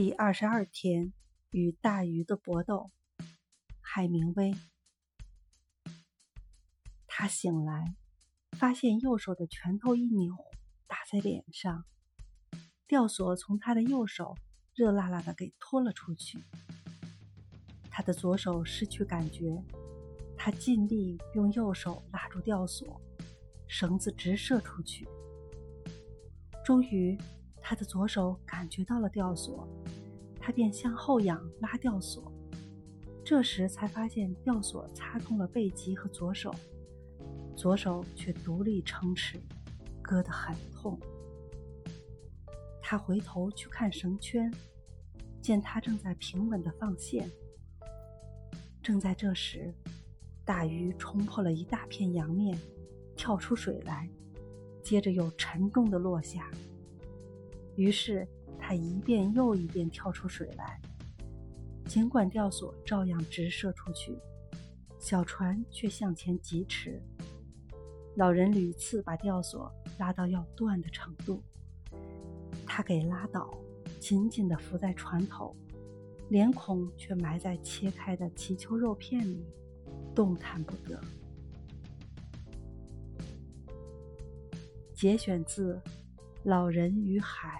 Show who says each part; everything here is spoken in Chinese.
Speaker 1: 第二十二天，与大鱼的搏斗。海明威。他醒来，发现右手的拳头一扭，打在脸上，吊索从他的右手热辣辣的给拖了出去。他的左手失去感觉，他尽力用右手拉住吊索，绳子直射出去。终于。他的左手感觉到了吊索，他便向后仰拉吊索，这时才发现吊索擦痛了背脊和左手，左手却独立撑持，割得很痛。他回头去看绳圈，见他正在平稳地放线。正在这时，大鱼冲破了一大片洋面，跳出水来，接着又沉重地落下。于是他一遍又一遍跳出水来，尽管吊索照样直射出去，小船却向前疾驰。老人屡次把吊索拉到要断的程度，他给拉倒，紧紧地伏在船头，脸孔却埋在切开的鳍鳅肉片里，动弹不得。节选自《老人与海》。